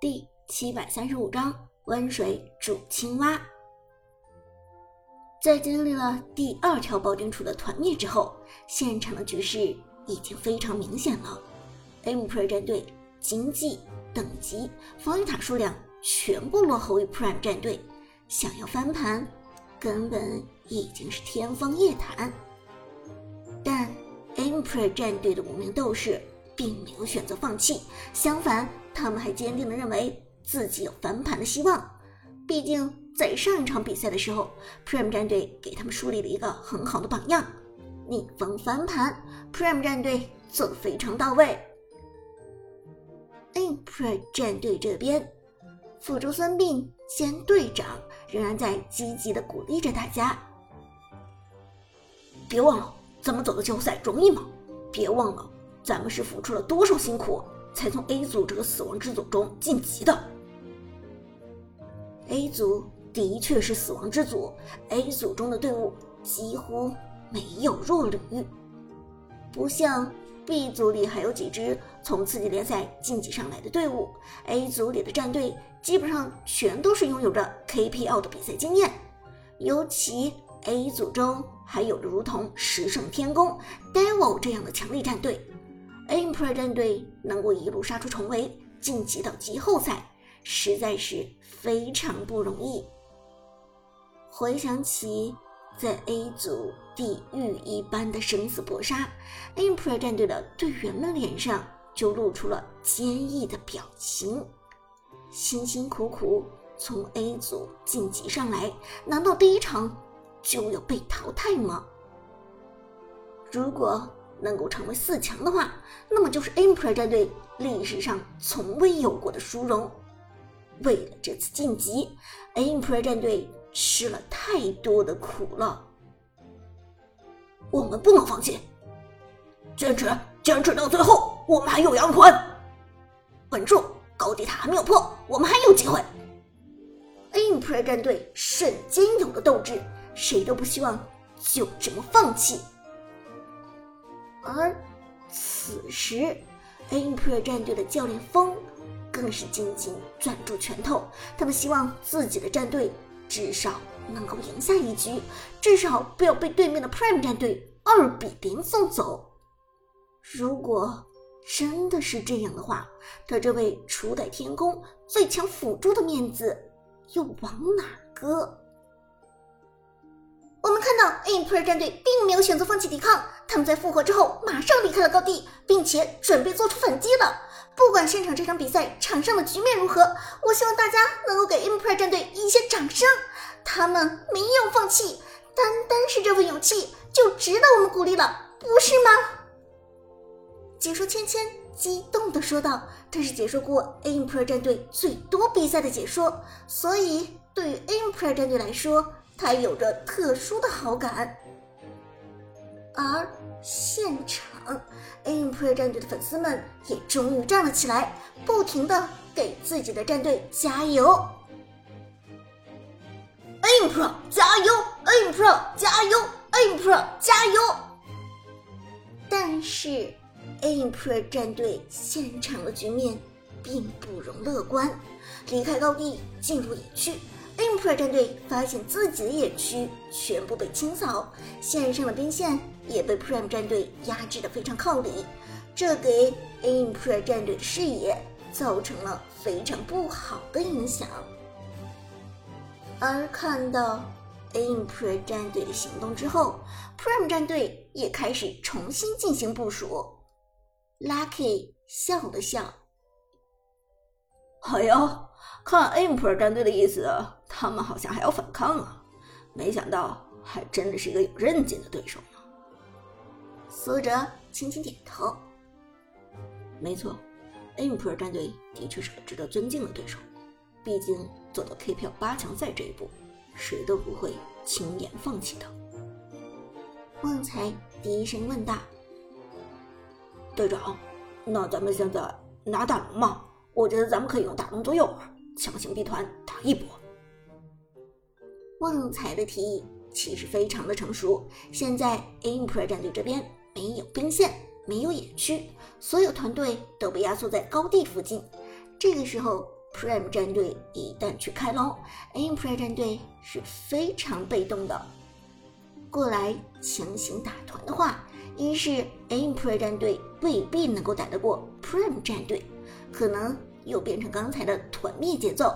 第七百三十五章温水煮青蛙。在经历了第二条暴君处的团灭之后，现场的局势已经非常明显了。MPR 战队经济、等级、防御塔数量全部落后于 Prime 战队，想要翻盘，根本已经是天方夜谭。但 Emperor 战队的五名斗士并没有选择放弃，相反，他们还坚定地认为自己有翻盘的希望。毕竟。在上一场比赛的时候，Prime 战队给他们树立了一个很好的榜样，逆风翻盘，Prime 战队做的非常到位。Emperor 战队这边，辅助孙膑兼队长仍然在积极的鼓励着大家。别忘了，咱们走到季后赛容易吗？别忘了，咱们是付出了多少辛苦，才从 A 组这个死亡之组中晋级的。A 组。的确是死亡之组，A 组中的队伍几乎没有弱旅，不像 B 组里还有几支从次级联赛晋级上来的队伍，A 组里的战队基本上全都是拥有着 KPL 的比赛经验，尤其 A 组中还有着如同十胜天宫、Devil 这样的强力战队，Emperor 战队能够一路杀出重围，晋级到季后赛，实在是非常不容易。回想起在 A 组地狱一般的生死搏杀，Emperor 战队的队员们脸上就露出了坚毅的表情。辛辛苦苦从 A 组晋级上来，难道第一场就要被淘汰吗？如果能够成为四强的话，那么就是 Emperor 战队历史上从未有过的殊荣。为了这次晋级，Emperor 战队。吃了太多的苦了，我们不能放弃，坚持坚持到最后，我们还有阳魂。稳住，高地塔还没有破，我们还有机会。Emperor 战队瞬间有了斗志，谁都不希望就这么放弃。而此时，Emperor 战队的教练风更是紧紧攥住拳头，他们希望自己的战队。至少能够赢下一局，至少不要被对面的 Prime 战队二比零送走。如果真的是这样的话，他这位初代天宫最强辅助的面子又往哪搁？我们看到 Emperor 战队并没有选择放弃抵抗，他们在复活之后马上离开了高地，并且准备做出反击了。不管现场这场比赛场上的局面如何，我希望大家能够给 impro 战队一些掌声。他们没有放弃，单单是这份勇气就值得我们鼓励了，不是吗？解说芊芊激动地说道：“这是解说过 Impre 战队最多比赛的解说，所以对于 Emperor 战队来说，他有着特殊的好感。”而现场，Emperor 战队的粉丝们也终于站了起来，不停的给自己的战队加油。Emperor 加油！Emperor 加油！Emperor 加油！但是，Emperor 战队现场的局面并不容乐观。离开高地，进入野区 PR 战队发现自己的野区全部被清扫，线上的兵线也被 Prime 战队压制的非常靠里，这给 Imper 战队的视野造成了非常不好的影响。而看到 Imper 战队的行动之后，Prime 战队也开始重新进行部署。Lucky 笑了笑：“哎呀，看 Emperor 战队的意思，他们好像还要反抗啊！没想到还真的是一个有韧劲的对手呢。”苏哲轻轻点头：“没错，Emperor 战队的确是个值得尊敬的对手。”毕竟走到 KPL 八强赛这一步，谁都不会轻言放弃的。旺财低声问道：“队长，那咱们现在拿大龙吗？我觉得咱们可以用大龙做诱饵，强行逼团打一波。”旺财的提议其实非常的成熟。现在 Emperor 战队这边没有兵线，没有野区，所有团队都被压缩在高地附近。这个时候。Prime 战队一旦去开龙，Empire 战队是非常被动的。过来强行打团的话，一是 Empire 战队未必能够打得过 Prime 战队，可能又变成刚才的团灭节奏；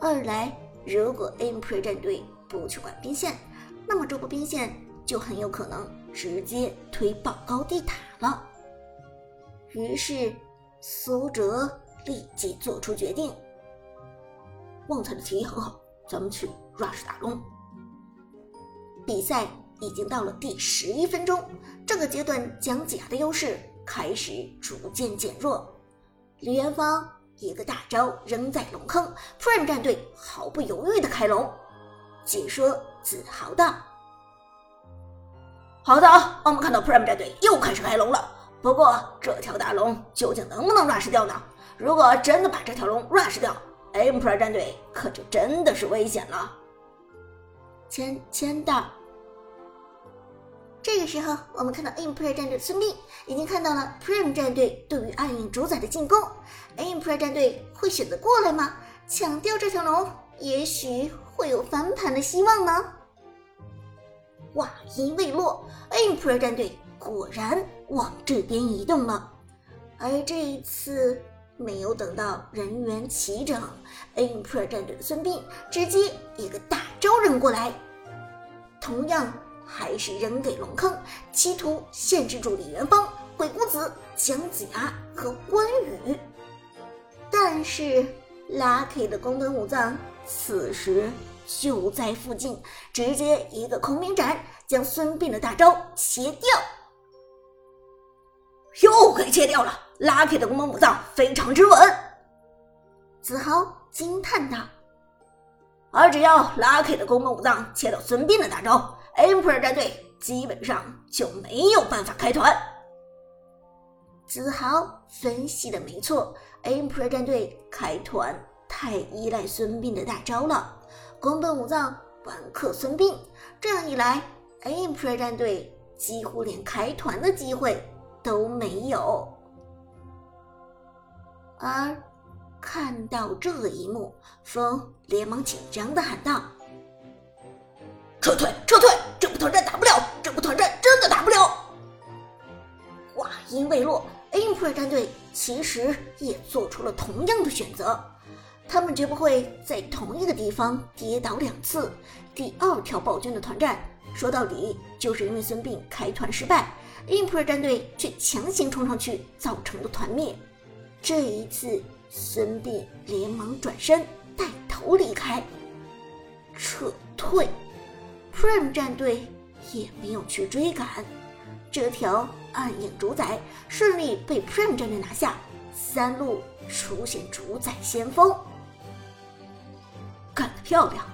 二来，如果 Empire 战队不去管兵线，那么这波兵线就很有可能直接推爆高地塔了。于是，苏哲。立即做出决定。旺财的提议很好，咱们去 rush 打龙。比赛已经到了第十一分钟，这个阶段姜子牙的优势开始逐渐减弱。李元芳一个大招扔在龙坑，Prime 战队毫不犹豫的开龙。解说自豪道：“好的，我们看到 Prime 战队又开始开龙了。不过这条大龙究竟能不能 rush 掉呢？”如果真的把这条龙 rush 掉，Emperor 战队可就真的是危险了。签签到。这个时候，我们看到 Emperor 战队的孙膑已经看到了 Prime 战队对于暗影主宰的进攻，Emperor 战队会选择过来吗？抢掉这条龙，也许会有翻盘的希望呢。话音未落，Emperor 战队果然往这边移动了，而这一次。没有等到人员齐整，Emperor 战队的孙膑直接一个大招扔过来，同样还是扔给龙坑，企图限制住李元芳、鬼谷子、姜子牙和关羽。但是 Lucky 的宫本武藏此时就在附近，直接一个空明斩将孙膑的大招切掉，又给切掉了。Lucky 的宫本武藏非常之稳，子豪惊叹道。而只要 Lucky 的宫本武藏切到孙膑的大招，Emperor 战队基本上就没有办法开团。子豪分析的没错，Emperor 战队开团太依赖孙膑的大招了，宫本武藏完克孙膑，这样一来，Emperor 战队几乎连开团的机会都没有。而看到这一幕，风连忙紧张的喊道：“撤退，撤退！这波团战打不了，这波团战真的打不了。”话音未落，Emperor 战队其实也做出了同样的选择，他们绝不会在同一个地方跌倒两次。第二条暴君的团战，说到底就是因为孙膑开团失败，Emperor 战队却强行冲上去造成的团灭。这一次，孙膑连忙转身带头离开，撤退。Prime 战队也没有去追赶，这条暗影主宰顺利被 Prime 战队拿下。三路出现主宰先锋，干得漂亮！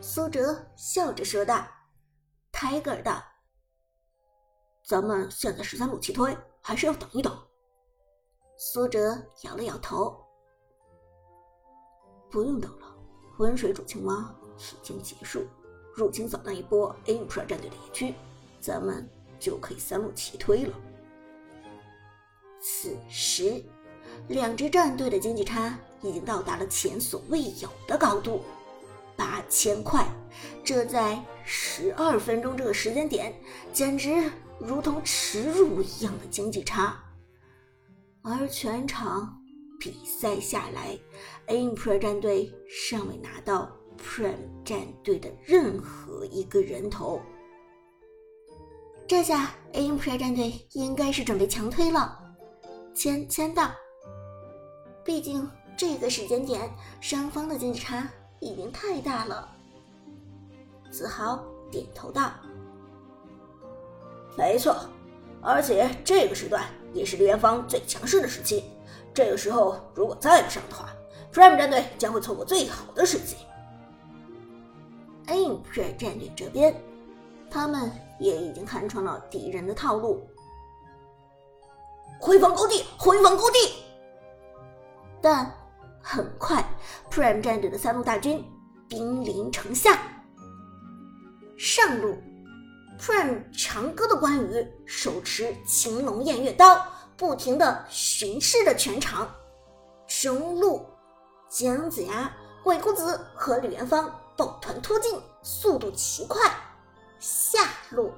苏哲笑着说道：“Tiger 道，咱们现在十三路齐推，还是要等一等。”苏哲摇了摇头，不用等了。温水煮青蛙已经结束，入侵扫荡一波 Emperor 战队的野区，咱们就可以三路齐推了。此时，两支战队的经济差已经到达了前所未有的高度，八千块。这在十二分钟这个时间点，简直如同耻辱一样的经济差。而全场比赛下来，Emperor 战队尚未拿到 Prime 战队的任何一个人头。这下 Emperor 战队应该是准备强推了。签签到。毕竟这个时间点，双方的经济差已经太大了。子豪点头道：“没错，而且这个时段。”也是李元芳最强势的时期，这个时候如果再不上的话，Prime 战队将会错过最好的时机。Emperor 战队这边，他们也已经看穿了敌人的套路，回防高地，回防高地。但很快，Prime 战队的三路大军兵临城下，上路。Prime 长歌的关羽手持青龙偃月刀，不停的巡视着全场。中路姜子牙、鬼谷子和李元芳抱团突进，速度奇快。下路，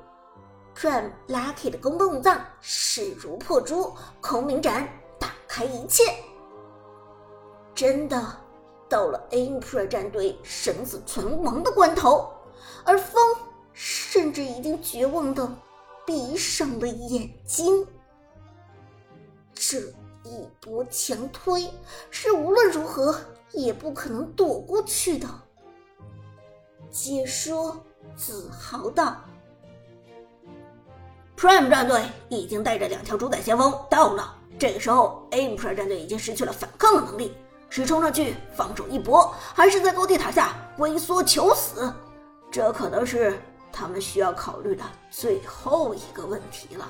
转 Lucky 的宫本武藏势如破竹，孔明斩打开一切。真的到了 Emperor 战队生死存亡的关头，而风甚至已经绝望的闭上了眼睛。这一波强推是无论如何也不可能躲过去的。解说自豪道：“Prime 战队已经带着两条主宰先锋到了，这个时候 Emperor 战队已经失去了反抗的能力。”是冲上去放手一搏，还是在高地塔下龟缩求死？这可能是他们需要考虑的最后一个问题了。